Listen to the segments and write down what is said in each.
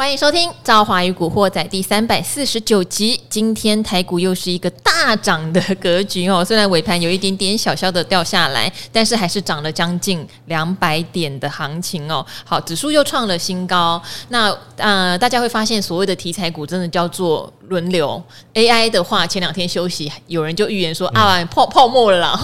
欢迎收听《赵华与古惑仔》第三百四十九集。今天台股又是一个大涨的格局哦，虽然尾盘有一点点小小的掉下来，但是还是涨了将近两百点的行情哦。好，指数又创了新高。那呃，大家会发现，所谓的题材股真的叫做轮流。AI 的话，前两天休息，有人就预言说啊，泡泡沫了啦，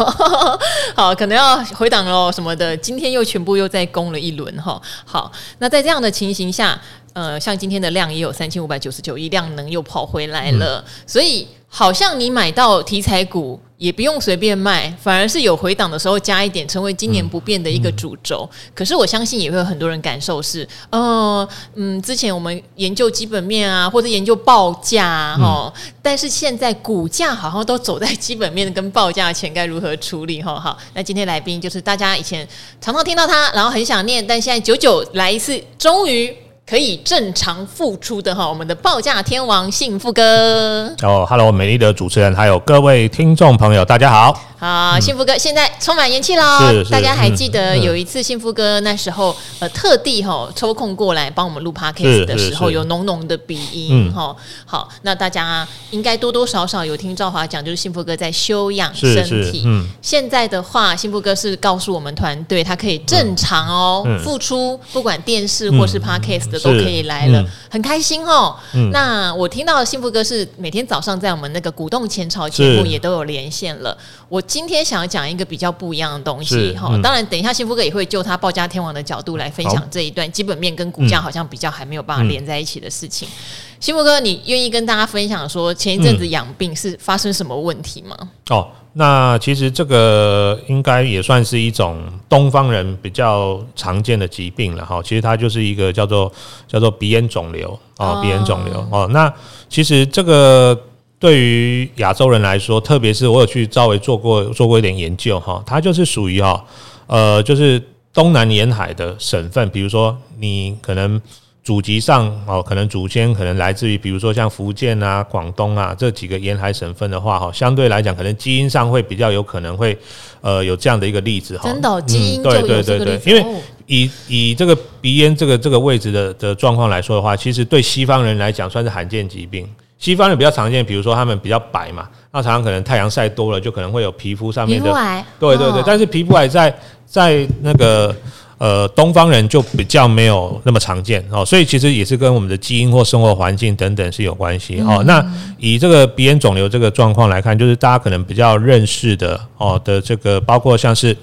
好，可能要回档喽什么的。今天又全部又再攻了一轮哈。好，那在这样的情形下。呃，像今天的量也有三千五百九十九亿，量能又跑回来了，嗯、所以好像你买到题材股也不用随便卖，反而是有回档的时候加一点，成为今年不变的一个主轴。可是我相信也会有很多人感受是，呃，嗯，之前我们研究基本面啊，或者研究报价哈、但是现在股价好像都走在基本面跟报价前，该如何处理？哈，好，那今天来宾就是大家以前常常听到他，然后很想念，但现在久久来一次，终于。可以正常付出的哈，我们的报价天王幸福哥哦，Hello，美丽的主持人，还有各位听众朋友，大家好。好，幸福哥现在充满元气喽！大家还记得有一次幸福哥那时候呃特地哈抽空过来帮我们录 podcast 的时候，有浓浓的鼻音哈。好，那大家应该多多少少有听赵华讲，就是幸福哥在休养身体。嗯，现在的话，幸福哥是告诉我们团队，他可以正常哦付出，不管电视或是 podcast 的都可以来了，很开心哦。那我听到幸福哥是每天早上在我们那个鼓动前朝节目也都有连线了，我。今天想要讲一个比较不一样的东西哈，嗯、当然等一下幸福哥也会就他报价天王的角度来分享这一段基本面跟股价好像比较还没有办法连在一起的事情。幸福、嗯嗯、哥，你愿意跟大家分享说前一阵子养病是发生什么问题吗？哦，那其实这个应该也算是一种东方人比较常见的疾病了哈。其实它就是一个叫做叫做鼻咽肿瘤啊，鼻咽肿瘤哦。那其实这个。对于亚洲人来说，特别是我有去稍微做过做过一点研究哈，它就是属于哈呃，就是东南沿海的省份，比如说你可能祖籍上哦，可能祖先可能来自于比如说像福建啊、广东啊这几个沿海省份的话哈，相对来讲可能基因上会比较有可能会呃有这样的一个例子哈。真的，基因。对对对对，因为以以这个鼻咽这个这个位置的的状况来说的话，其实对西方人来讲算是罕见疾病。西方人比较常见，比如说他们比较白嘛，那常常可能太阳晒多了，就可能会有皮肤上面的，对对对，但是皮肤癌在在那个呃东方人就比较没有那么常见哦，所以其实也是跟我们的基因或生活环境等等是有关系哦。那以这个鼻咽肿瘤这个状况来看，就是大家可能比较认识的哦的这个，包括像是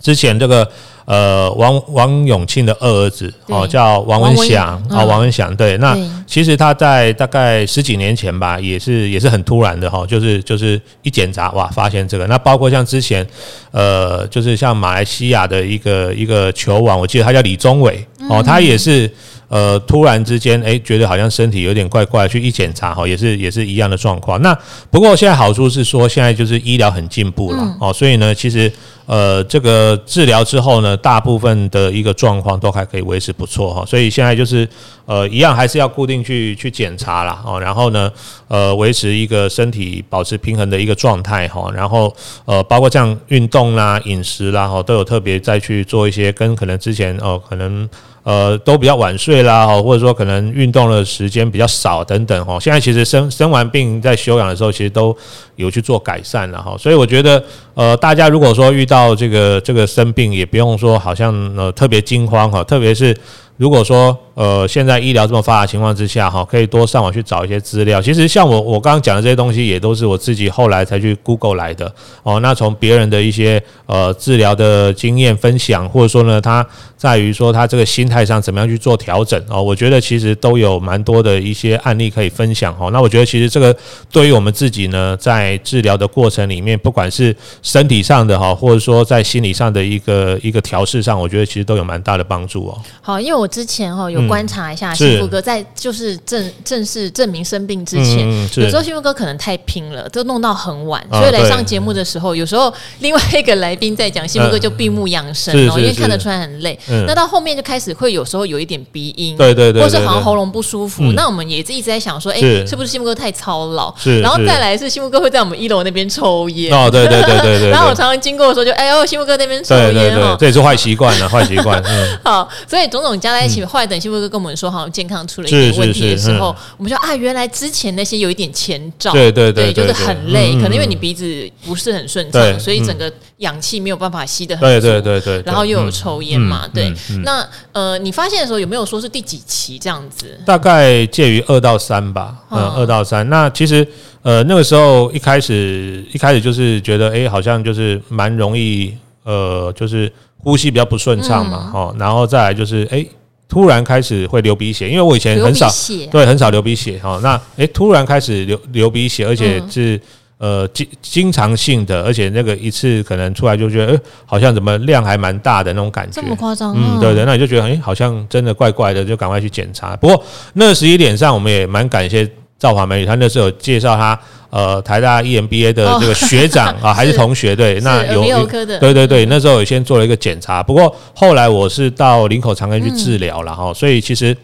之前这个。呃，王王永庆的二儿子哦，叫王文祥啊，王文祥、嗯、对。那其实他在大概十几年前吧，也是也是很突然的哈，就是就是一检查哇，发现这个。那包括像之前呃，就是像马来西亚的一个一个球王，我记得他叫李宗伟哦，他也是。呃，突然之间，哎，觉得好像身体有点怪怪，去一检查哈，也是也是一样的状况。那不过现在好处是说，现在就是医疗很进步了哦，嗯、所以呢，其实呃，这个治疗之后呢，大部分的一个状况都还可以维持不错哈。所以现在就是呃，一样还是要固定去去检查啦哦，然后呢，呃，维持一个身体保持平衡的一个状态哈，然后呃，包括像运动啦、饮食啦哈，都有特别再去做一些跟可能之前哦可能。呃，都比较晚睡啦，哈，或者说可能运动的时间比较少等等，哈。现在其实生生完病在休养的时候，其实都有去做改善了，哈。所以我觉得，呃，大家如果说遇到这个这个生病，也不用说好像呃特别惊慌，哈，特别是。如果说呃现在医疗这么发达情况之下哈，可以多上网去找一些资料。其实像我我刚刚讲的这些东西，也都是我自己后来才去 Google 来的哦。那从别人的一些呃治疗的经验分享，或者说呢，他在于说他这个心态上怎么样去做调整哦，我觉得其实都有蛮多的一些案例可以分享哦。那我觉得其实这个对于我们自己呢，在治疗的过程里面，不管是身体上的哈，或者说在心理上的一个一个调试上，我觉得其实都有蛮大的帮助哦。好，因为。我之前哈有观察一下幸福哥在就是正正式证明生病之前，有时候幸福哥可能太拼了，都弄到很晚，所以来上节目的时候，有时候另外一个来宾在讲，幸福哥就闭目养神哦，因为看得出来很累。那到后面就开始会有时候有一点鼻音，对对对，或是好像喉咙不舒服。那我们也一直在想说，哎，是不是幸福哥太操劳？然后再来是幸福哥会在我们一楼那边抽烟哦，对对对对对。然后我常常经过的时候就，哎呦，幸福哥那边抽烟哦，这也是坏习惯了，坏习惯。嗯 好，所以种种加。在一起，后来等幸福富哥跟我们说，好像健康出了一点问题的时候，我们说啊，原来之前那些有一点前兆，对对对，就是很累，可能因为你鼻子不是很顺畅，所以整个氧气没有办法吸得很足，对对对对，然后又有抽烟嘛，对。那呃，你发现的时候有没有说是第几期这样子？大概介于二到三吧，嗯，二到三。那其实呃，那个时候一开始一开始就是觉得，哎，好像就是蛮容易，呃，就是。呼吸比较不顺畅嘛，哦、嗯，然后再来就是，哎，突然开始会流鼻血，因为我以前很少，对，很少流鼻血，哈，那，哎，突然开始流流鼻血，而且是呃经经常性的，而且那个一次可能出来就觉得，哎，好像怎么量还蛮大的那种感觉，这么夸张、啊？嗯，对对，那你就觉得，哎，好像真的怪怪的，就赶快去检查。不过那十一点上，我们也蛮感谢赵华美，女，她那时候有介绍他。呃，台大 EMBA 的这个学长啊，还是同学对，那有有对对对，那时候有先做了一个检查，不过后来我是到林口长庚去治疗了哈，所以其实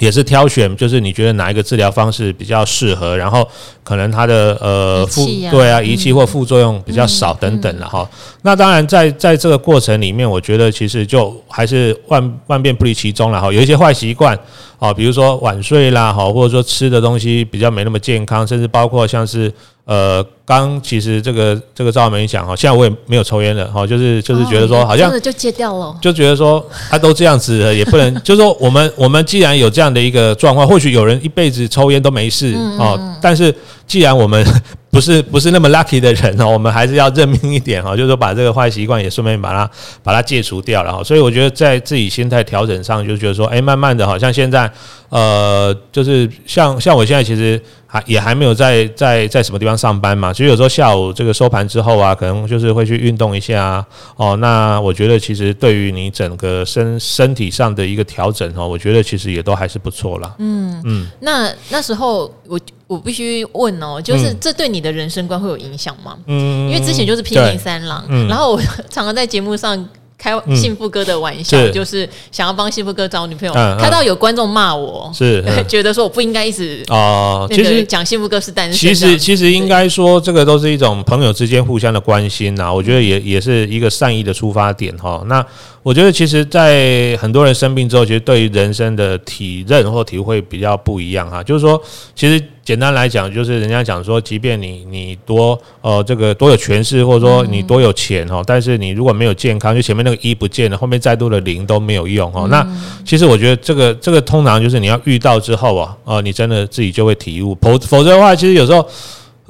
也是挑选，就是你觉得哪一个治疗方式比较适合，然后可能它的呃副对啊仪器或副作用比较少等等了哈。那当然在在这个过程里面，我觉得其实就还是万万变不离其宗了哈，有一些坏习惯。哦，比如说晚睡啦，哈，或者说吃的东西比较没那么健康，甚至包括像是呃，刚其实这个这个赵美讲哈，现在我也没有抽烟了，哈，就是就是觉得说好像就戒掉了，就觉得说他都这样子了，也不能，就是说我们我们既然有这样的一个状况，或许有人一辈子抽烟都没事哦，但是既然我们。不是不是那么 lucky 的人哦，我们还是要认命一点哈，就是说把这个坏习惯也顺便把它把它戒除掉了哈。所以我觉得在自己心态调整上，就觉得说，哎，慢慢的，好像现在，呃，就是像像我现在其实还也还没有在在在什么地方上班嘛，所以有时候下午这个收盘之后啊，可能就是会去运动一下啊。哦，那我觉得其实对于你整个身身体上的一个调整哦，我觉得其实也都还是不错啦。嗯嗯，那那时候我。我必须问哦，就是这对你的人生观会有影响吗？嗯，因为之前就是拼命三郎，嗯，然后我 常常在节目上开幸福哥的玩笑，嗯、就是想要帮幸福哥找女朋友，看、嗯、到有观众骂我，是、嗯、觉得说我不应该一直啊，其实讲幸福哥是单身，其实其实应该说这个都是一种朋友之间互相的关心呐，我觉得也也是一个善意的出发点哈。那我觉得其实，在很多人生病之后，其实对于人生的体认或体会比较不一样哈，就是说，其实。简单来讲，就是人家讲说，即便你你多呃这个多有权势，或者说你多有钱哈，但是你如果没有健康，就前面那个一不见了，后面再多的零都没有用哈。那其实我觉得这个这个通常就是你要遇到之后啊，呃，你真的自己就会体悟，否否则的话，其实有时候。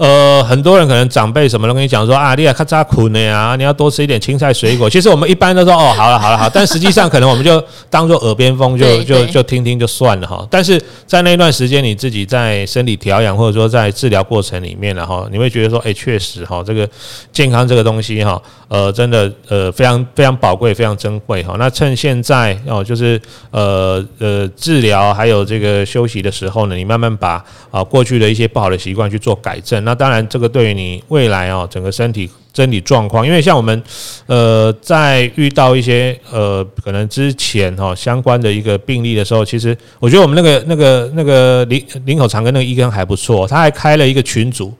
呃，很多人可能长辈什么都跟你讲说啊，你要咔嚓苦呢呀，你要多吃一点青菜水果。其实我们一般都说哦，好了好了好，但实际上可能我们就 当做耳边风，就就就听听就算了哈。但是在那段时间，你自己在身体调养或者说在治疗过程里面，然后你会觉得说，哎，确实哈，这个健康这个东西哈，呃，真的呃非常非常宝贵，非常珍贵哈。那趁现在哦，就是呃呃治疗还有这个休息的时候呢，你慢慢把啊过去的一些不好的习惯去做改正。那那当然，这个对于你未来哦，整个身体身体状况，因为像我们呃，在遇到一些呃，可能之前哈相关的一个病例的时候，其实我觉得我们那个那个那个林林口长跟那个医生还不错，他还开了一个群组。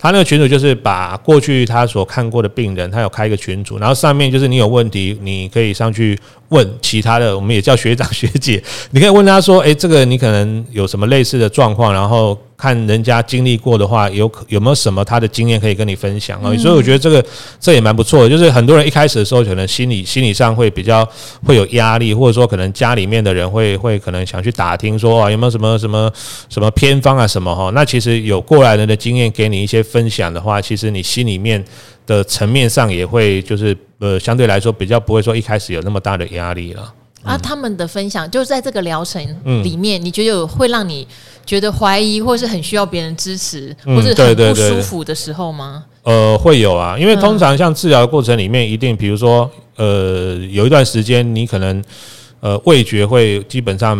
他那个群组就是把过去他所看过的病人，他有开一个群组，然后上面就是你有问题，你可以上去问其他的，我们也叫学长 学姐，你可以问他说，诶，这个你可能有什么类似的状况，然后看人家经历过的话，有有没有什么他的经验可以跟你分享啊？所以我觉得这个这也蛮不错的，就是很多人一开始的时候可能心理心理上会比较会有压力，或者说可能家里面的人会会可能想去打听说啊有没有什么什么什么偏方啊什么哈，那其实有过来人的经验给你一些。分享的话，其实你心里面的层面上也会，就是呃，相对来说比较不会说一开始有那么大的压力了。啊，他们的分享就是在这个疗程里面，你觉得有会让你觉得怀疑，或是很需要别人支持，或是很不舒服的时候吗？呃，会有啊，因为通常像治疗的过程里面，一定比如说呃，有一段时间你可能呃味觉会基本上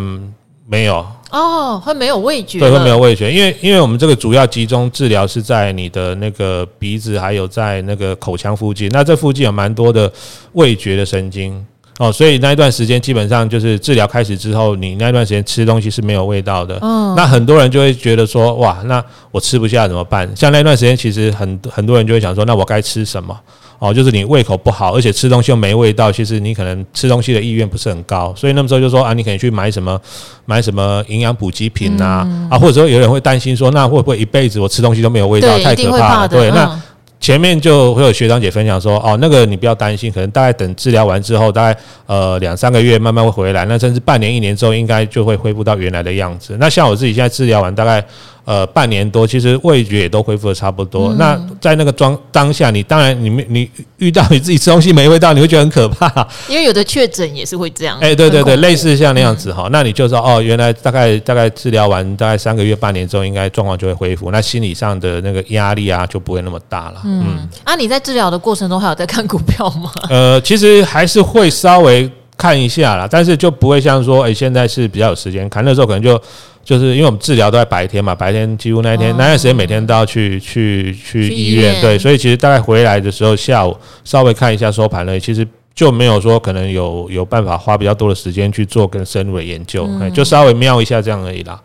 没有。哦，会没有味觉？对，会没有味觉，因为因为我们这个主要集中治疗是在你的那个鼻子，还有在那个口腔附近。那这附近有蛮多的味觉的神经哦，所以那一段时间基本上就是治疗开始之后，你那段时间吃东西是没有味道的。嗯，那很多人就会觉得说，哇，那我吃不下怎么办？像那段时间，其实很很多人就会想说，那我该吃什么？哦，就是你胃口不好，而且吃东西又没味道，其实你可能吃东西的意愿不是很高。所以那么时候就说啊，你可以去买什么买什么营养补给品呐啊，嗯、啊，或者说有人会担心说，那会不会一辈子我吃东西都没有味道，对太可怕了？对，嗯、那。前面就会有学长姐分享说，哦，那个你不要担心，可能大概等治疗完之后，大概呃两三个月慢慢会回来，那甚至半年一年之后，应该就会恢复到原来的样子。那像我自己现在治疗完，大概。呃，半年多，其实味觉也都恢复的差不多。嗯、那在那个装当下，你当然你没你遇到你自己吃东西没味道，你会觉得很可怕。因为有的确诊也是会这样。哎、欸，对对对，类似像那样子哈。嗯、那你就说哦，原来大概大概治疗完大概三个月、半年之后，应该状况就会恢复。那心理上的那个压力啊，就不会那么大了。嗯，嗯啊，你在治疗的过程中还有在看股票吗？呃，其实还是会稍微看一下啦，但是就不会像说，哎、欸，现在是比较有时间看，那时候可能就。就是因为我们治疗都在白天嘛，白天几乎那一天、哦、那段时间每天都要去去去医院，对，所以其实大概回来的时候下午稍微看一下收盘了，其实就没有说可能有有办法花比较多的时间去做更深入的研究，嗯、就稍微瞄一下这样而已啦。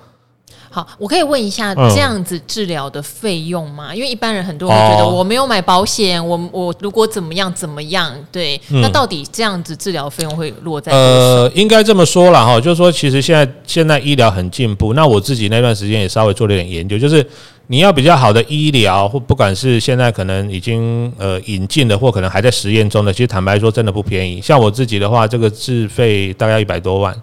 好，我可以问一下，这样子治疗的费用吗？嗯、因为一般人很多人会觉得我没有买保险，哦、我我如果怎么样怎么样，对，嗯、那到底这样子治疗费用会落在？呃，应该这么说了哈，就是说其实现在现在医疗很进步，那我自己那段时间也稍微做了点研究，就是你要比较好的医疗，或不管是现在可能已经呃引进的，或可能还在实验中的，其实坦白说真的不便宜。像我自己的话，这个自费大概一百多万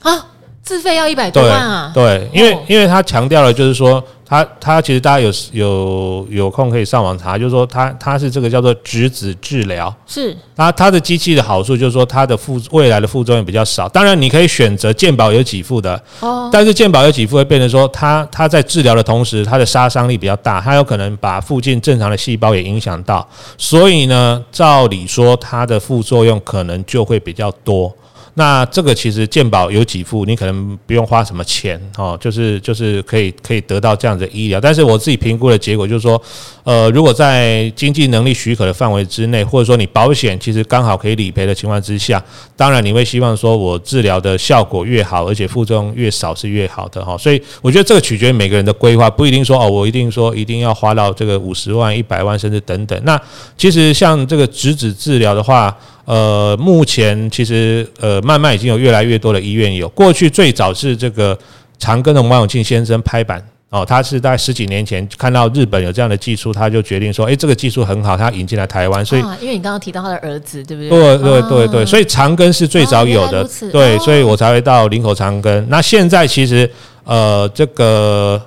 啊。自费要一百多万啊？对，因为因为他强调了，就是说他他其实大家有有有空可以上网查，就是说他他是这个叫做质子治疗，是他他的机器的好处就是说它的副未来的副作用比较少。当然你可以选择健保有给付的哦，但是健保有给付会变成说他他在治疗的同时，它的杀伤力比较大，它有可能把附近正常的细胞也影响到，所以呢，照理说它的副作用可能就会比较多。那这个其实健保有给付，你可能不用花什么钱哦，就是就是可以可以得到这样的医疗。但是我自己评估的结果就是说，呃，如果在经济能力许可的范围之内，或者说你保险其实刚好可以理赔的情况之下，当然你会希望说我治疗的效果越好，而且副作用越少是越好的哈。所以我觉得这个取决于每个人的规划，不一定说哦，我一定说一定要花到这个五十万、一百万甚至等等。那其实像这个直指治疗的话。呃，目前其实呃，慢慢已经有越来越多的医院有。过去最早是这个长庚的王永庆先生拍板哦，他是在十几年前看到日本有这样的技术，他就决定说，诶，这个技术很好，他引进来台湾。所以，因为你刚刚提到他的儿子，对不对？对对对对，所以长庚是最早有的，对，所以我才会到林口长庚。那现在其实呃，这个。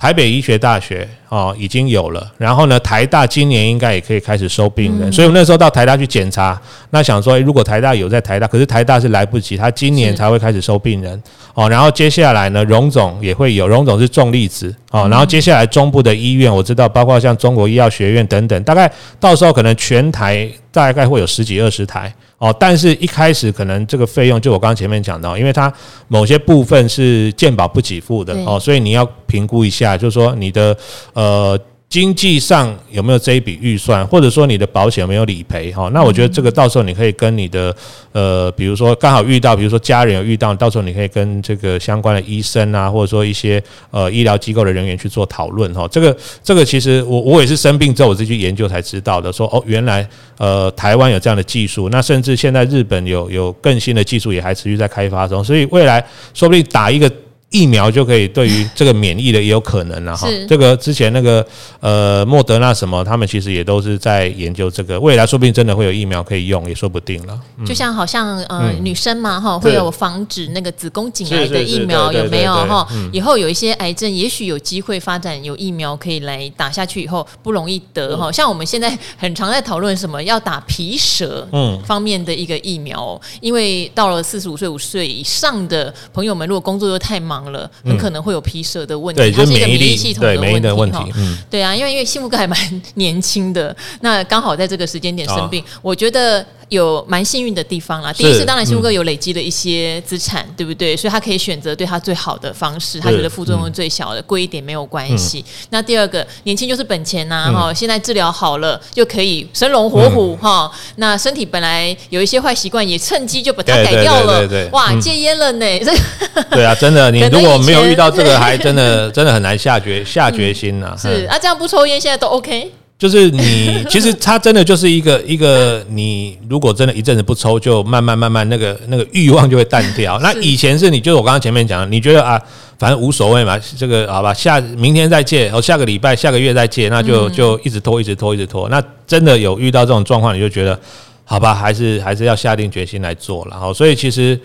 台北医学大学哦已经有了，然后呢，台大今年应该也可以开始收病人，所以我那时候到台大去检查，那想说，如果台大有在台大，可是台大是来不及，他今年才会开始收病人哦。然后接下来呢，荣总也会有，荣总是重粒子哦。然后接下来中部的医院，我知道包括像中国医药学院等等，大概到时候可能全台大概会有十几二十台。哦，但是一开始可能这个费用，就我刚刚前面讲到，因为它某些部分是健保不给付的哦，所以你要评估一下，就是说你的呃。经济上有没有这一笔预算，或者说你的保险有没有理赔？哈，那我觉得这个到时候你可以跟你的呃，比如说刚好遇到，比如说家人有遇到，到时候你可以跟这个相关的医生啊，或者说一些呃医疗机构的人员去做讨论哈。这个这个其实我我也是生病之后我自己去研究才知道的，说哦原来呃台湾有这样的技术，那甚至现在日本有有更新的技术也还持续在开发中，所以未来说不定打一个。疫苗就可以对于这个免疫的也有可能了哈。这个之前那个呃莫德纳什么，他们其实也都是在研究这个，未来说不定真的会有疫苗可以用，也说不定了。就像好像呃女生嘛哈，会有防止那个子宫颈癌的疫苗有没有哈？以后有一些癌症，也许有机会发展有疫苗可以来打下去以后不容易得哈。像我们现在很常在讨论什么要打皮蛇嗯方面的一个疫苗，因为到了四十五岁五十岁以上的朋友们，如果工作又太忙。了，很可能会有皮蛇的问题，它是一个免疫系统的问题哈。对啊，因为因为幸福哥还蛮 年轻的，那刚好在这个时间点生病，我觉得。有蛮幸运的地方啦。第一是当然，幸福哥有累积了一些资产，对不对？所以他可以选择对他最好的方式，他觉得副作用最小的，贵一点没有关系。那第二个，年轻就是本钱呐，哈！现在治疗好了，就可以生龙活虎，哈。那身体本来有一些坏习惯，也趁机就把它改掉了。哇，戒烟了呢！这 对啊，真的，你如果没有遇到这个，还真的 真的很难下决下决心呐。是啊，这样不抽烟，现在都 OK。就是你，其实它真的就是一个一个，你如果真的一阵子不抽，就慢慢慢慢那个那个欲望就会淡掉。那以前是你，就是我刚刚前面讲的，你觉得啊，反正无所谓嘛，这个好吧，下明天再借，哦，下个礼拜、下个月再借，那就就一直拖，一直拖，一直拖。那真的有遇到这种状况，你就觉得好吧，还是还是要下定决心来做了。好，所以其实。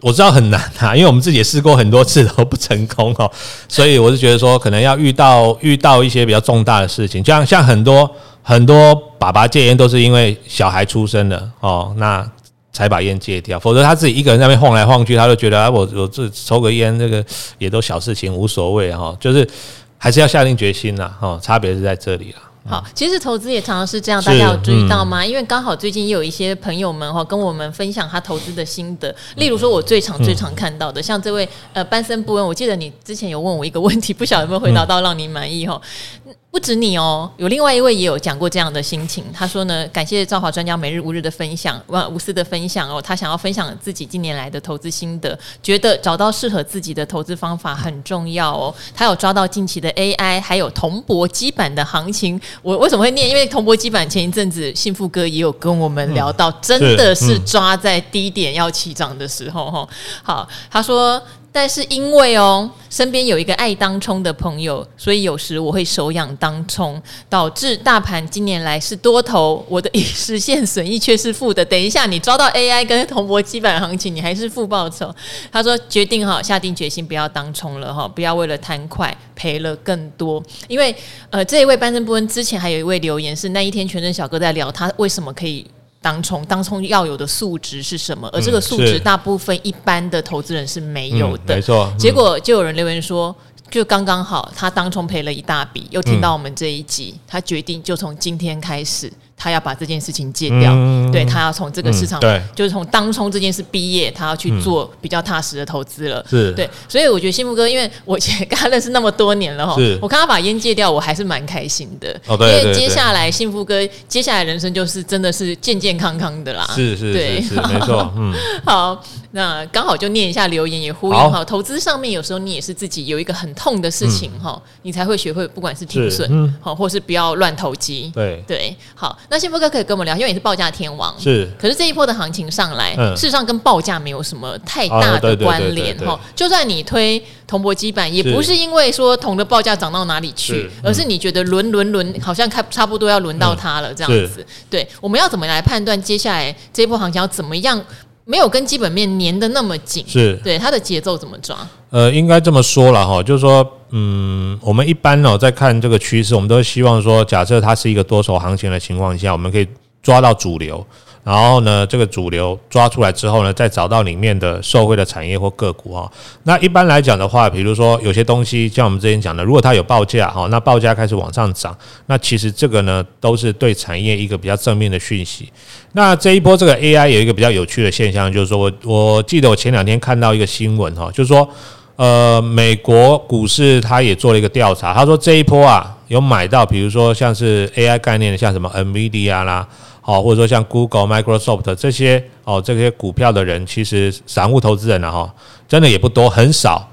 我知道很难啊，因为我们自己也试过很多次都不成功哦，所以我是觉得说，可能要遇到遇到一些比较重大的事情，像像很多很多爸爸戒烟都是因为小孩出生了哦，那才把烟戒掉，否则他自己一个人在那边晃来晃去，他就觉得啊，我我这抽个烟，这个也都小事情，无所谓哈，就是还是要下定决心了，哈，差别是在这里了。好，其实投资也常常是这样，大家有注意到吗？因为刚好最近也有一些朋友们哈跟我们分享他投资的心得，例如说我最常最常看到的，像这位呃班森布恩，我记得你之前有问我一个问题，不晓得有没有回答到让你满意哈。不止你哦，有另外一位也有讲过这样的心情。他说呢，感谢兆华专家每日无日的分享，无私的分享哦。他想要分享自己近年来的投资心得，觉得找到适合自己的投资方法很重要哦。他有抓到近期的 AI，还有铜箔基板的行情。我为什么会念？因为铜箔基板前一阵子幸福哥也有跟我们聊到，真的是抓在低点要起涨的时候哈。好，他说。但是因为哦，身边有一个爱当冲的朋友，所以有时我会手痒当冲，导致大盘今年来是多头，我的已实现损益却是负的。等一下，你抓到 AI 跟铜箔基板行情，你还是负报酬。他说决定哈，下定决心不要当冲了哈，不要为了贪快赔了更多。因为呃，这一位班森布恩之前还有一位留言是那一天全真小哥在聊他为什么可以。当冲当冲要有的素质是什么？而这个素质大部分一般的投资人是没有的。嗯、没错，结果就有人留言说，就刚刚好，他当冲赔了一大笔，又听到我们这一集，嗯、他决定就从今天开始。他要把这件事情戒掉，嗯、对他要从这个市场，嗯、对，就是从当冲这件事毕业，他要去做比较踏实的投资了。是，对，所以我觉得幸福哥，因为我跟他认识那么多年了哈，我看他把烟戒掉，我还是蛮开心的。哦，对，因为接下来幸福哥接下来人生就是真的是健健康康的啦。是是，对，是没错。嗯，好，那刚好就念一下留言，也呼应哈。投资上面有时候你也是自己有一个很痛的事情哈，你才会学会不管是停损，好，或是不要乱投机。对对，好。那幸福哥可以跟我们聊，因为你是报价天王，是。可是这一波的行情上来，嗯、事实上跟报价没有什么太大的关联哈。就算你推铜箔基板，也不是因为说铜的报价涨到哪里去，是而是你觉得轮轮轮，好像开差不多要轮到它了这样子。对，我们要怎么来判断接下来这一波行情要怎么样？没有跟基本面粘的那么紧，是对它的节奏怎么抓？呃，应该这么说了哈，就是说，嗯，我们一般呢在看这个趋势，我们都希望说，假设它是一个多头行情的情况下，我们可以抓到主流。然后呢，这个主流抓出来之后呢，再找到里面的受惠的产业或个股哈。那一般来讲的话，比如说有些东西，像我们之前讲的，如果它有报价哈，那报价开始往上涨，那其实这个呢都是对产业一个比较正面的讯息。那这一波这个 AI 有一个比较有趣的现象，就是说我我记得我前两天看到一个新闻哈，就是说呃美国股市它也做了一个调查，他说这一波啊有买到，比如说像是 AI 概念的，像什么 NVIDIA 啦。哦，或者说像 Google、Microsoft 这些哦，这些股票的人，其实散户投资人呢，哈，真的也不多，很少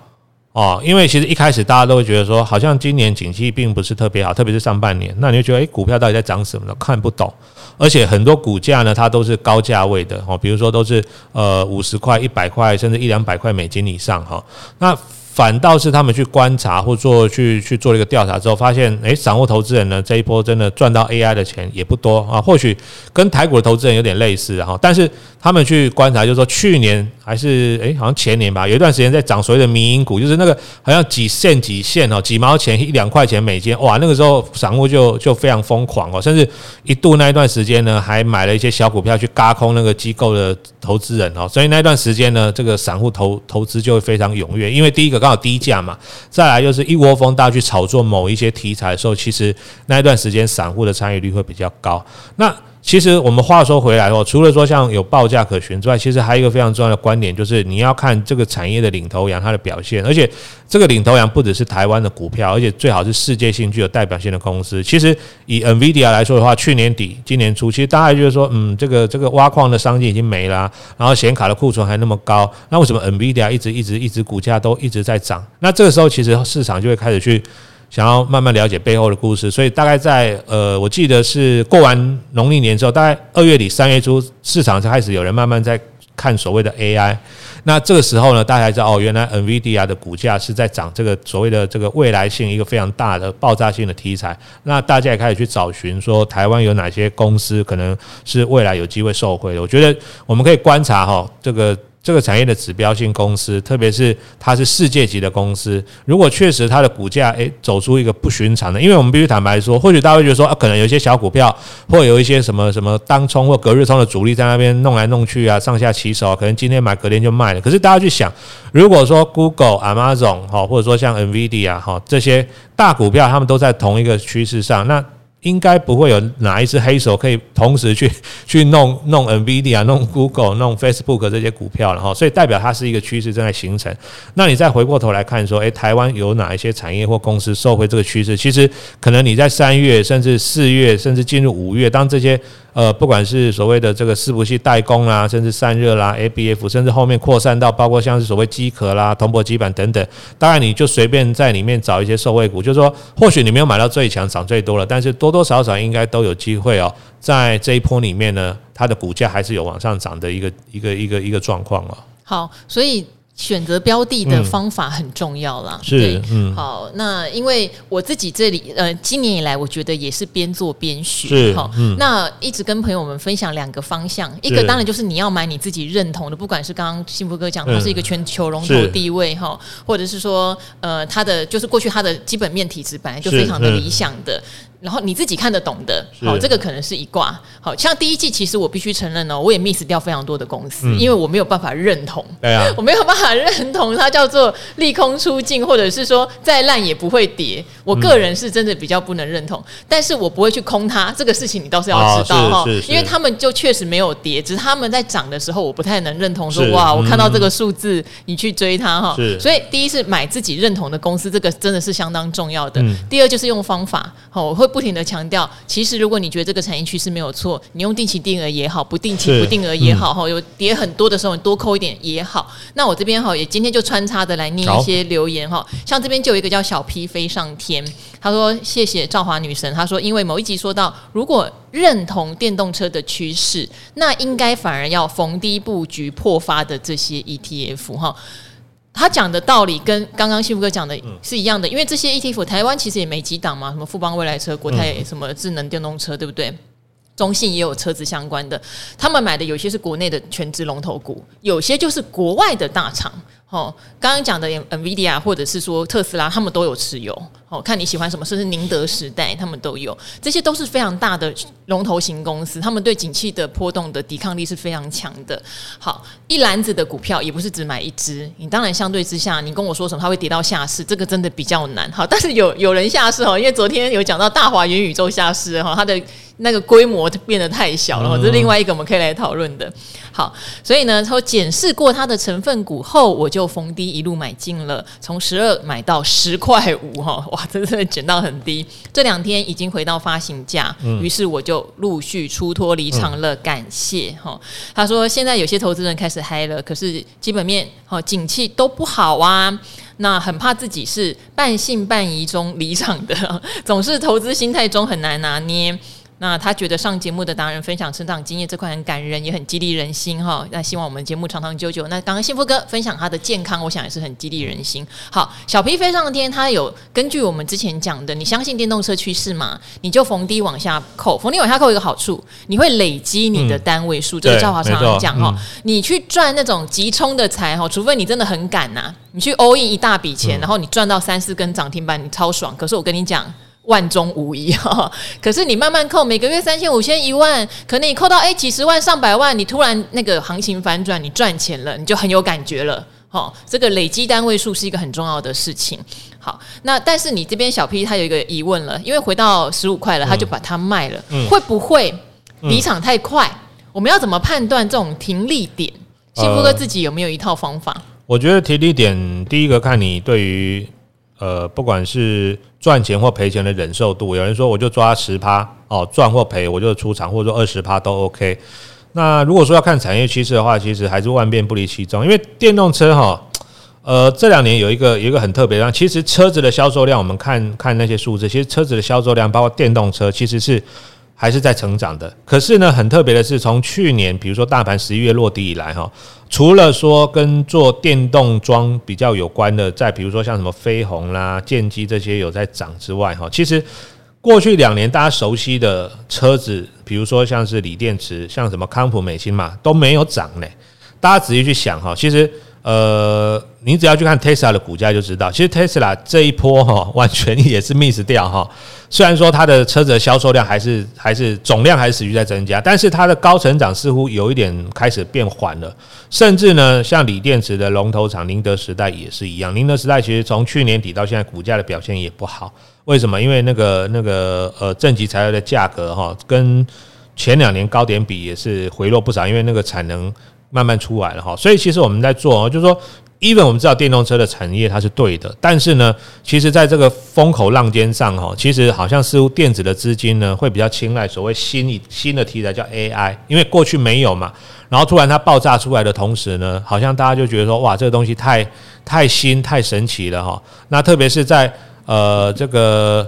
哦。因为其实一开始大家都会觉得说，好像今年景气并不是特别好，特别是上半年，那你就觉得，诶，股票到底在涨什么呢？看不懂。而且很多股价呢，它都是高价位的哦，比如说都是呃五十块、一百块，甚至一两百块美金以上哈。那反倒是他们去观察或做去去做了一个调查之后，发现，诶，散户投资人呢这一波真的赚到 AI 的钱也不多啊。或许跟台股的投资人有点类似哈，但是他们去观察，就是说去年还是诶，好像前年吧，有一段时间在涨所谓的民营股，就是那个好像几线几线哦，几毛钱一两块钱美金，哇，那个时候散户就就非常疯狂哦，甚至一度那一段时间呢，还买了一些小股票去轧空那个机构的投资人哦，所以那段时间呢，这个散户投投资就会非常踊跃，因为第一个。到低价嘛，再来就是一窝蜂大家去炒作某一些题材的时候，其实那一段时间散户的参与率会比较高。那其实我们话说回来哦，除了说像有报价可循之外，其实还有一个非常重要的观点，就是你要看这个产业的领头羊它的表现，而且这个领头羊不只是台湾的股票，而且最好是世界性具有代表性的公司。其实以 NVIDIA 来说的话，去年底、今年初，其实大家就是说，嗯，这个这个挖矿的商机已经没了，然后显卡的库存还那么高，那为什么 NVIDIA 一直一直一直股价都一直在涨？那这个时候其实市场就会开始去。想要慢慢了解背后的故事，所以大概在呃，我记得是过完农历年之后，大概二月底三月初，市场才开始有人慢慢在看所谓的 AI。那这个时候呢，大家知道哦，原来 NVIDIA 的股价是在涨，这个所谓的这个未来性一个非常大的爆炸性的题材。那大家也开始去找寻说，台湾有哪些公司可能是未来有机会受惠的。我觉得我们可以观察哈，这个。这个产业的指标性公司，特别是它是世界级的公司，如果确实它的股价诶走出一个不寻常的，因为我们必须坦白说，或许大家会觉得说啊，可能有一些小股票，或有一些什么什么当冲或隔日冲的主力在那边弄来弄去啊，上下其手，可能今天买隔天就卖了。可是大家去想，如果说 Google、Amazon 哈，或者说像 NVIDIA 哈这些大股票，他们都在同一个趋势上，那。应该不会有哪一只黑手可以同时去 去弄弄 NVIDIA、弄 Google、弄 Facebook 这些股票了哈，所以代表它是一个趋势正在形成。那你再回过头来看说，诶，台湾有哪一些产业或公司受惠这个趋势？其实可能你在三月、甚至四月、甚至进入五月，当这些。呃，不管是所谓的这个伺服器代工啦，甚至散热啦，ABF，甚至后面扩散到包括像是所谓机壳啦、铜箔基板等等，当然你就随便在里面找一些受惠股，就是说或许你没有买到最强、涨最多了，但是多多多少少应该都有机会哦，在这一波里面呢，它的股价还是有往上涨的一个一个一个一个状况哦。好，所以。选择标的的方法很重要啦，嗯、对，嗯，好，那因为我自己这里，呃，今年以来，我觉得也是边做边学，哈，嗯，那一直跟朋友们分享两个方向，一个当然就是你要买你自己认同的，不管是刚刚幸福哥讲，它是一个全球龙头地位哈，或者是说，呃，它的就是过去它的基本面体质本来就非常的理想的。然后你自己看得懂的，好，这个可能是一卦。好像第一季，其实我必须承认哦，我也 miss 掉非常多的公司，因为我没有办法认同。对啊，我没有办法认同它叫做利空出尽，或者是说再烂也不会跌。我个人是真的比较不能认同，但是我不会去空它。这个事情你倒是要知道哈，因为他们就确实没有跌，只是他们在涨的时候，我不太能认同说哇，我看到这个数字，你去追它哈。所以第一是买自己认同的公司，这个真的是相当重要的。第二就是用方法，好，我会。不停的强调，其实如果你觉得这个产业趋势没有错，你用定期定额也好，不定期不定额也好，哈、嗯，有跌很多的时候，你多扣一点也好。那我这边哈也今天就穿插的来念一些留言哈，像这边就有一个叫小 P 飞上天，他说谢谢赵华女神，他说因为某一集说到，如果认同电动车的趋势，那应该反而要逢低布局破发的这些 ETF 哈。他讲的道理跟刚刚幸福哥讲的是一样的，因为这些 ETF 台湾其实也没几档嘛，什么富邦未来车、国泰什么智能电动车，对不对？中信也有车子相关的，他们买的有些是国内的全职龙头股，有些就是国外的大厂。哦，刚刚讲的 NVIDIA 或者是说特斯拉，他们都有持有。哦，看你喜欢什么，甚至宁德时代，他们都有。这些都是非常大的龙头型公司，他们对景气的波动的抵抗力是非常强的。好，一篮子的股票也不是只买一只，你当然相对之下，你跟我说什么，它会跌到下市，这个真的比较难。好，但是有有人下市哦，因为昨天有讲到大华元宇宙下市哈，它的那个规模变得太小了，这是另外一个我们可以来讨论的。好，所以呢，从检视过它的成分股后，我就逢低一路买进了，从十二买到十块五哈，哇，真的捡到很低。这两天已经回到发行价，于、嗯、是我就陆续出脱离场了，感谢哈、嗯。他说现在有些投资人开始嗨了，可是基本面哈景气都不好啊，那很怕自己是半信半疑中离场的，总是投资心态中很难拿捏。那他觉得上节目的达人分享成长经验这块很感人，也很激励人心哈。那希望我们节目长长久久。那刚刚幸福哥分享他的健康，我想也是很激励人心。好，小皮飞上天，他有根据我们之前讲的，你相信电动车趋势吗？你就逢低往下扣，逢低往下扣一个好处，你会累积你的单位数。嗯、这个赵华常常讲哈，你去赚那种急冲的财哈，除非你真的很赶呐、啊，你去 all in 一大笔钱，然后你赚到三四根涨停板，你超爽。可是我跟你讲。万中无一哈，可是你慢慢扣，每个月三千、五千、一万，可能你扣到哎几十万、上百万，你突然那个行情反转，你赚钱了，你就很有感觉了。好，这个累积单位数是一个很重要的事情。好，那但是你这边小 P 他有一个疑问了，因为回到十五块了，他就把它卖了，嗯、会不会离场太快、嗯？我们要怎么判断这种停利点？幸福哥自己有没有一套方法？我觉得停利点，第一个看你对于。呃，不管是赚钱或赔钱的忍受度，有人说我就抓十趴哦，赚或赔我就出场，或者说二十趴都 OK。那如果说要看产业趋势的话，其实还是万变不离其宗，因为电动车哈，呃，这两年有一个有一个很特别的，其实车子的销售量，我们看看那些数字，其实车子的销售量，包括电动车，其实是还是在成长的。可是呢，很特别的是，从去年比如说大盘十一月落地以来，哈，除了说跟做电动桩比较有关的，在比如说像什么飞鸿啦、剑机这些有在涨之外，哈，其实过去两年大家熟悉的车子，比如说像是锂电池，像什么康普、美星嘛，都没有涨嘞。大家仔细去想哈，其实。呃，你只要去看 Tesla 的股价就知道，其实 Tesla 这一波哈，完全也是 miss 掉哈。虽然说它的车子的销售量还是还是总量还是持续在增加，但是它的高成长似乎有一点开始变缓了。甚至呢，像锂电池的龙头厂宁德时代也是一样，宁德时代其实从去年底到现在股价的表现也不好。为什么？因为那个那个呃正极材料的价格哈，跟前两年高点比也是回落不少，因为那个产能。慢慢出来了哈，所以其实我们在做，就是说，even 我们知道电动车的产业它是对的，但是呢，其实在这个风口浪尖上哈，其实好像似乎电子的资金呢会比较青睐所谓新一新的题材叫 AI，因为过去没有嘛，然后突然它爆炸出来的同时呢，好像大家就觉得说哇，这个东西太太新太神奇了哈。那特别是在呃这个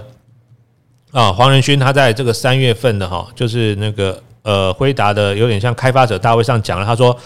啊黄仁勋他在这个三月份的哈，就是那个。呃，回答的有点像开发者大会上讲了，他说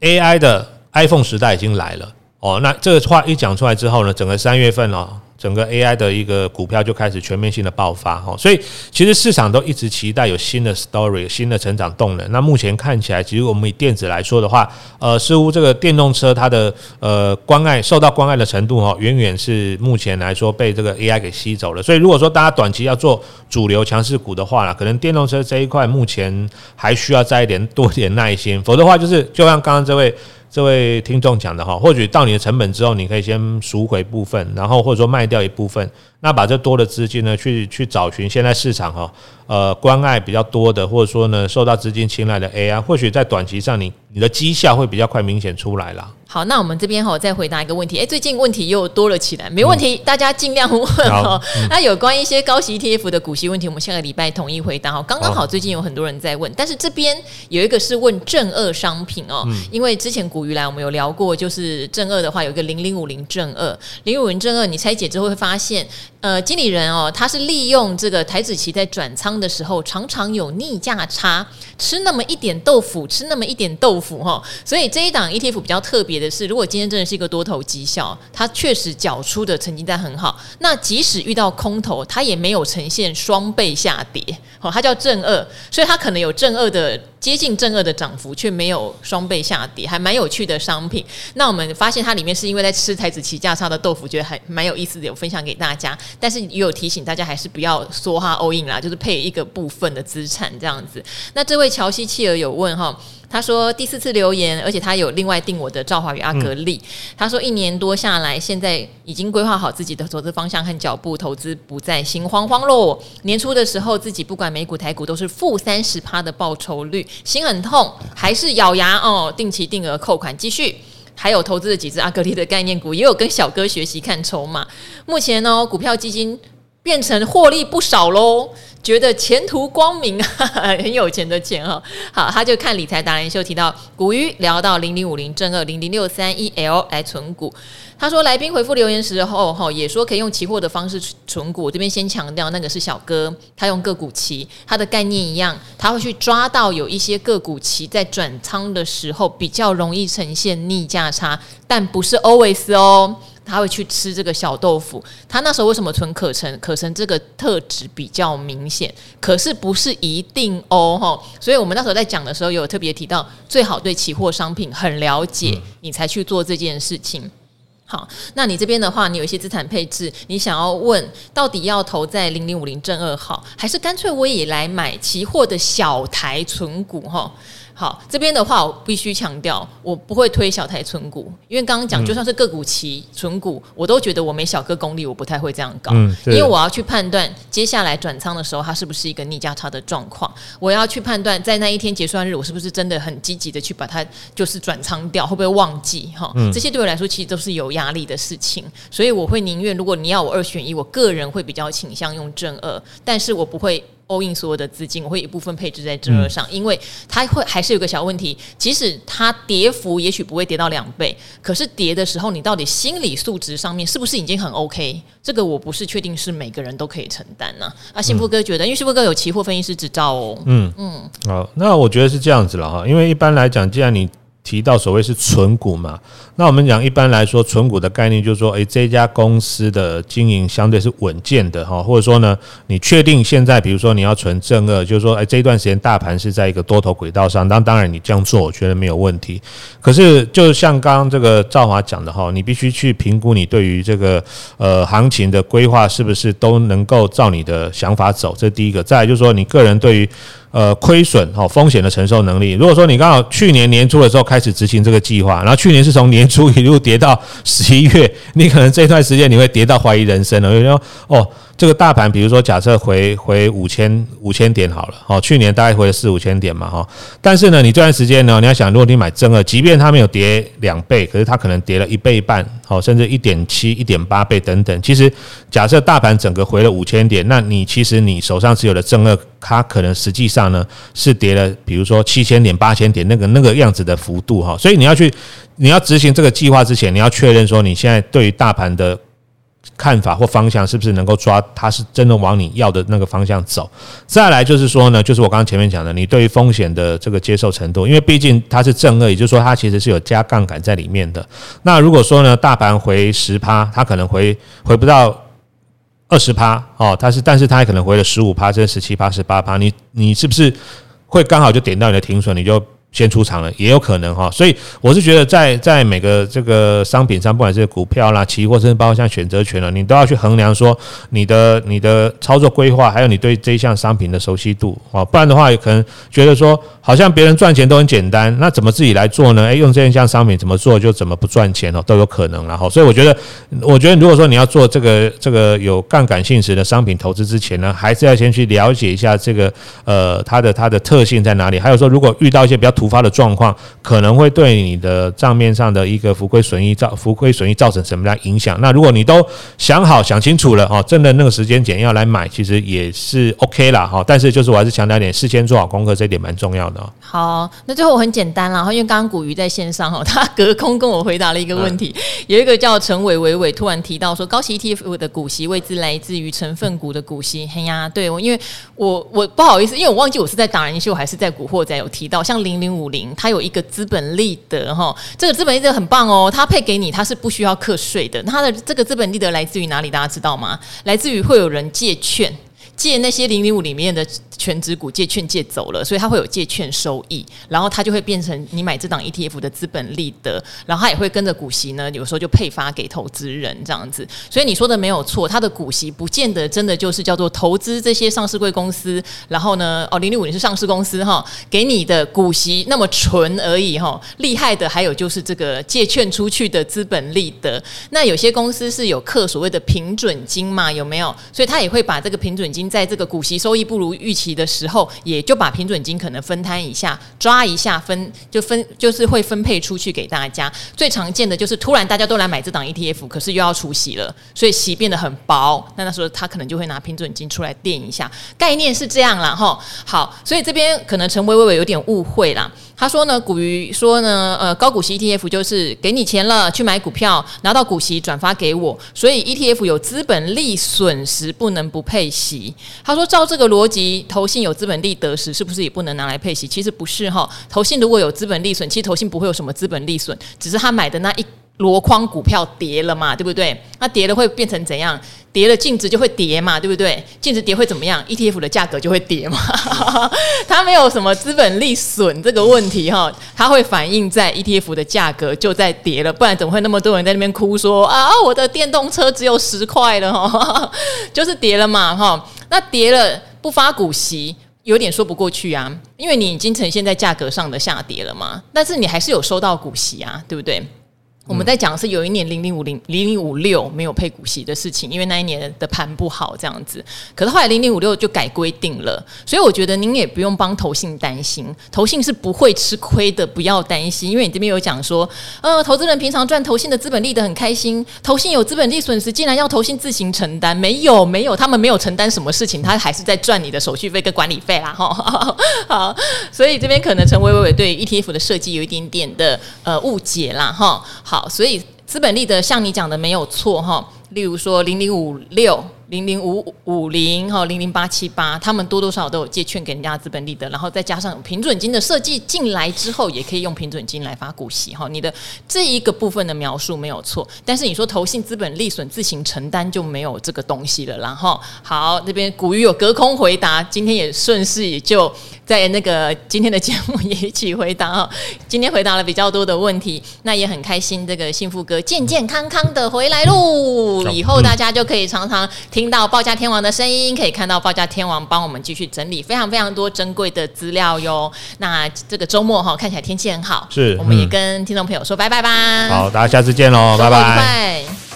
AI 的 iPhone 时代已经来了哦。那这个话一讲出来之后呢，整个三月份哦。整个 AI 的一个股票就开始全面性的爆发哈，所以其实市场都一直期待有新的 story、新的成长动能。那目前看起来，其实我们以电子来说的话，呃，似乎这个电动车它的呃关爱受到关爱的程度哈，远远是目前来说被这个 AI 给吸走了。所以如果说大家短期要做主流强势股的话呢，可能电动车这一块目前还需要再一点多一点耐心，否则的话就是就像刚刚这位。这位听众讲的哈，或许到你的成本之后，你可以先赎回部分，然后或者说卖掉一部分，那把这多的资金呢，去去找寻现在市场哈，呃，关爱比较多的，或者说呢，受到资金青睐的 AI，或许在短期上你你的绩效会比较快明显出来啦。好，那我们这边哈再回答一个问题，哎，最近问题又多了起来，没问题，嗯、大家尽量问哈。嗯、那有关一些高息 ETF 的股息问题，我们下个礼拜统一回答哈。刚刚好，最近有很多人在问，但是这边有一个是问正二商品哦，嗯、因为之前古鱼来我们有聊过，就是正二的话有一个零零五零正二，零五零正二，你拆解之后会发现，呃，经理人哦，他是利用这个台子期在转仓的时候，常常有逆价差，吃那么一点豆腐，吃那么一点豆腐哈，所以这一档 ETF 比较特别。的是，如果今天真的是一个多头绩效，它确实缴出的成绩单很好，那即使遇到空头，它也没有呈现双倍下跌，好，它叫正二，所以它可能有正二的。接近正二的涨幅，却没有双倍下跌，还蛮有趣的商品。那我们发现它里面是因为在吃台子期价差的豆腐，觉得还蛮有意思的，有分享给大家。但是也有提醒大家，还是不要梭哈 all in 啦，就是配一个部分的资产这样子。那这位乔西契尔有问哈，他说第四次留言，而且他有另外定我的赵华与阿格力。嗯、他说一年多下来，现在已经规划好自己的投资方向和脚步，投资不再心慌慌喽。年初的时候，自己不管美股台股都是负三十趴的报酬率。心很痛，还是咬牙哦，定期定额扣款继续，还有投资的几只阿格力的概念股，也有跟小哥学习看筹码。目前呢，股票基金变成获利不少喽，觉得前途光明啊，很有钱的钱哈。好，他就看理财达人秀提到股鱼聊到零零五零正二零零六三一 L 来存股。他说：“来宾回复留言时候，哈也说可以用期货的方式存股。这边先强调，那个是小哥，他用个股期，他的概念一样，他会去抓到有一些个股期在转仓的时候比较容易呈现逆价差，但不是 always 哦，他会去吃这个小豆腐。他那时候为什么存可成？可成这个特质比较明显，可是不是一定哦，哈。所以我们那时候在讲的时候，有特别提到，最好对期货商品很了解，你才去做这件事情。”好，那你这边的话，你有一些资产配置，你想要问到底要投在零零五零正二号，还是干脆我也来买期货的小台存股哈？好，这边的话我必须强调，我不会推小台存股，因为刚刚讲就算是个股期存股，我都觉得我没小哥功力，我不太会这样搞。嗯，因为我要去判断接下来转仓的时候，它是不是一个逆价差的状况，我要去判断在那一天结算日，我是不是真的很积极的去把它就是转仓掉，会不会忘记哈？这些对我来说其实都是有压力的事情，所以我会宁愿如果你要我二选一，我个人会比较倾向用正二，但是我不会。All in 所有的资金，我会一部分配置在这上，嗯、因为它会还是有个小问题，即使它跌幅也许不会跌到两倍，可是跌的时候，你到底心理素质上面是不是已经很 OK？这个我不是确定是每个人都可以承担呢、啊。啊，幸福哥觉得，嗯、因为幸福哥有期货分析师执照哦。嗯嗯，好，那我觉得是这样子了哈，因为一般来讲，既然你提到所谓是存股嘛，那我们讲一般来说，存股的概念就是说，诶，这家公司的经营相对是稳健的哈，或者说呢，你确定现在比如说你要存正二，就是说，诶，这一段时间大盘是在一个多头轨道上，当当然你这样做，我觉得没有问题。可是，就像刚刚这个赵华讲的哈，你必须去评估你对于这个呃行情的规划是不是都能够照你的想法走，这第一个。再来就是说，你个人对于呃，亏损哦，风险的承受能力。如果说你刚好去年年初的时候开始执行这个计划，然后去年是从年初一路跌到十一月，你可能这段时间你会跌到怀疑人生了。有人说哦。这个大盘，比如说假设回回五千五千点好了，哦，去年大概回了四五千点嘛，哈，但是呢，你这段时间呢，你要想，如果你买正二，即便它没有跌两倍，可是它可能跌了一倍半，哦，甚至一点七、一点八倍等等。其实，假设大盘整个回了五千点，那你其实你手上持有的正二，它可能实际上呢是跌了，比如说七千点、八千点那个那个样子的幅度，哈。所以你要去，你要执行这个计划之前，你要确认说你现在对于大盘的。看法或方向是不是能够抓？它是真的往你要的那个方向走。再来就是说呢，就是我刚刚前面讲的，你对于风险的这个接受程度，因为毕竟它是正二，也就是说它其实是有加杠杆在里面的。那如果说呢，大盘回十趴，它可能回回不到二十趴哦，它是，但是它也可能回了十五趴，甚至十七趴、十八趴，你你是不是会刚好就点到你的停损，你就？先出场了也有可能哈，所以我是觉得在在每个这个商品上，不管是股票啦、期货，甚至包括像选择权了，你都要去衡量说你的你的操作规划，还有你对这一项商品的熟悉度啊，不然的话，有可能觉得说好像别人赚钱都很简单，那怎么自己来做呢？诶，用这一项商品怎么做就怎么不赚钱哦，都有可能然后，所以我觉得，我觉得如果说你要做这个这个有杠杆性质的商品投资之前呢，还是要先去了解一下这个呃它的它的特性在哪里，还有说如果遇到一些比较突发的状况可能会对你的账面上的一个浮亏损益造浮亏损益造成什么样影响？那如果你都想好想清楚了哈，真的那个时间点要来买，其实也是 OK 啦哈。但是就是我还是强调一点，事先做好功课，这一点蛮重要的。好，那最后我很简单啦，因为刚刚古鱼在线上哈，他隔空跟我回答了一个问题，有一个叫陈伟伟伟突然提到说，高息 ETF 的股息位置来自于成分股的股息。嘿呀，对我因为我我不好意思，因为我忘记我是在达人秀还是在古惑仔有提到，像零零五零。它有一个资本利得哈，这个资本利得很棒哦，它配给你，它是不需要课税的。它的这个资本利得来自于哪里？大家知道吗？来自于会有人借券，借那些零零五里面的。全值股借券借走了，所以它会有借券收益，然后它就会变成你买这档 ETF 的资本利得，然后它也会跟着股息呢，有时候就配发给投资人这样子。所以你说的没有错，它的股息不见得真的就是叫做投资这些上市贵公司，然后呢，哦，零零五零是上市公司哈，给你的股息那么纯而已哈。厉害的还有就是这个借券出去的资本利得，那有些公司是有课所谓的平准金嘛，有没有？所以他也会把这个平准金在这个股息收益不如预期。的时候，也就把平准金可能分摊一下，抓一下分，就分就是会分配出去给大家。最常见的就是突然大家都来买这档 ETF，可是又要除息了，所以息变得很薄。那那时候他可能就会拿平准金出来垫一下，概念是这样啦。哈。好，所以这边可能陈薇薇有点误会啦。他说呢，股鱼说呢，呃，高股息 ETF 就是给你钱了去买股票，拿到股息转发给我，所以 ETF 有资本利损时不能不配息。他说照这个逻辑，投信有资本利得时是不是也不能拿来配息？其实不是哈，投信如果有资本利损，其实投信不会有什么资本利损，只是他买的那一。箩筐股票跌了嘛，对不对？那跌了会变成怎样？跌了净值就会跌嘛，对不对？净值跌会怎么样？ETF 的价格就会跌嘛。它没有什么资本利损这个问题哈，它会反映在 ETF 的价格就在跌了，不然怎么会那么多人在那边哭说啊，我的电动车只有十块了哈，就是跌了嘛哈。那跌了不发股息，有点说不过去啊，因为你已经呈现在价格上的下跌了嘛，但是你还是有收到股息啊，对不对？我们在讲是有一年零零五零零零五六没有配股息的事情，因为那一年的盘不好这样子。可是后来零零五六就改规定了，所以我觉得您也不用帮投信担心，投信是不会吃亏的，不要担心。因为你这边有讲说，呃，投资人平常赚投信的资本利得很开心，投信有资本利损失，竟然要投信自行承担，没有没有，他们没有承担什么事情，他还是在赚你的手续费跟管理费啦，哈。好，所以这边可能陈伟伟对 ETF 的设计有一点点的呃误解啦，哈。好。所以资本利得像你讲的没有错哈，例如说零零五六。零零五五零哈，零零八七八，他们多多少少都有借券给人家资本利得，然后再加上平准金的设计进来之后，也可以用平准金来发股息哈。你的这一个部分的描述没有错，但是你说投信资本利损自行承担就没有这个东西了。然后好，这边古鱼有隔空回答，今天也顺势也就在那个今天的节目也一起回答哈。今天回答了比较多的问题，那也很开心，这个幸福哥健健康康的回来喽。以后大家就可以常常听。听到报价天王的声音，可以看到报价天王帮我们继续整理非常非常多珍贵的资料哟。那这个周末哈，看起来天气很好，是，我们也跟听众朋友说拜拜吧。好，大家下次见喽，拜拜。